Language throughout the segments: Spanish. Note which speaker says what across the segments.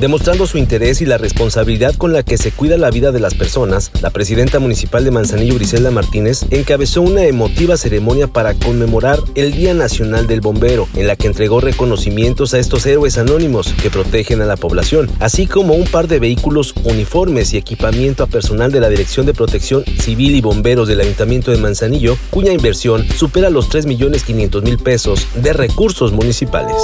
Speaker 1: Demostrando su interés y la responsabilidad con la que se cuida la vida de las personas, la presidenta municipal de Manzanillo, Griselda Martínez, encabezó una emotiva ceremonia para conmemorar el Día Nacional del Bombero, en la que entregó reconocimientos a estos héroes anónimos que protegen a la población, así como un par de vehículos, uniformes y equipamiento a personal de la Dirección de Protección Civil y Bomberos del Ayuntamiento de Manzanillo, cuya inversión supera los 3.500.000 pesos de recursos municipales.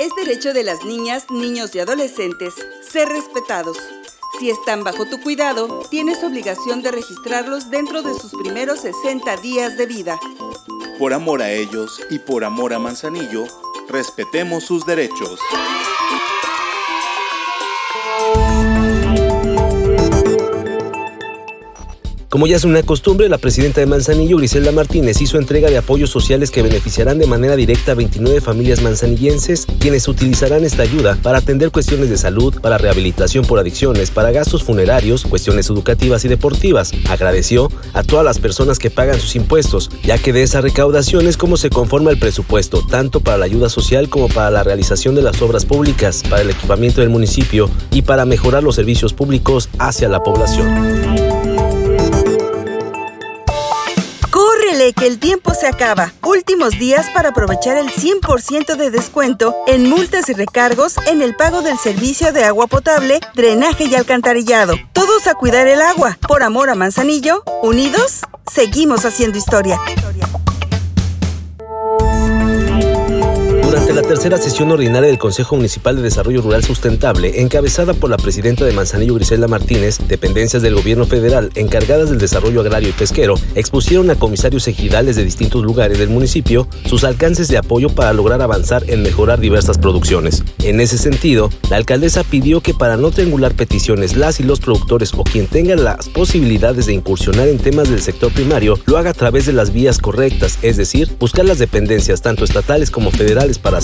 Speaker 2: Es derecho de las niñas, niños y adolescentes ser respetados. Si están bajo tu cuidado, tienes obligación de registrarlos dentro de sus primeros 60 días de vida.
Speaker 3: Por amor a ellos y por amor a Manzanillo, respetemos sus derechos.
Speaker 1: Como ya es una costumbre, la presidenta de Manzanillo, Griselda Martínez, hizo entrega de apoyos sociales que beneficiarán de manera directa a 29 familias manzanillenses, quienes utilizarán esta ayuda para atender cuestiones de salud, para rehabilitación por adicciones, para gastos funerarios, cuestiones educativas y deportivas. Agradeció a todas las personas que pagan sus impuestos, ya que de esa recaudación es como se conforma el presupuesto, tanto para la ayuda social como para la realización de las obras públicas, para el equipamiento del municipio y para mejorar los servicios públicos hacia la población.
Speaker 2: Que el tiempo se acaba. Últimos días para aprovechar el 100% de descuento en multas y recargos en el pago del servicio de agua potable, drenaje y alcantarillado. Todos a cuidar el agua. Por amor a Manzanillo, unidos, seguimos haciendo historia.
Speaker 1: La tercera sesión ordinaria del Consejo Municipal de Desarrollo Rural Sustentable, encabezada por la presidenta de Manzanillo Griselda Martínez, dependencias del gobierno federal encargadas del desarrollo agrario y pesquero expusieron a comisarios ejidales de distintos lugares del municipio sus alcances de apoyo para lograr avanzar en mejorar diversas producciones. En ese sentido, la alcaldesa pidió que para no triangular peticiones, las y los productores o quien tenga las posibilidades de incursionar en temas del sector primario lo haga a través de las vías correctas, es decir, buscar las dependencias tanto estatales como federales para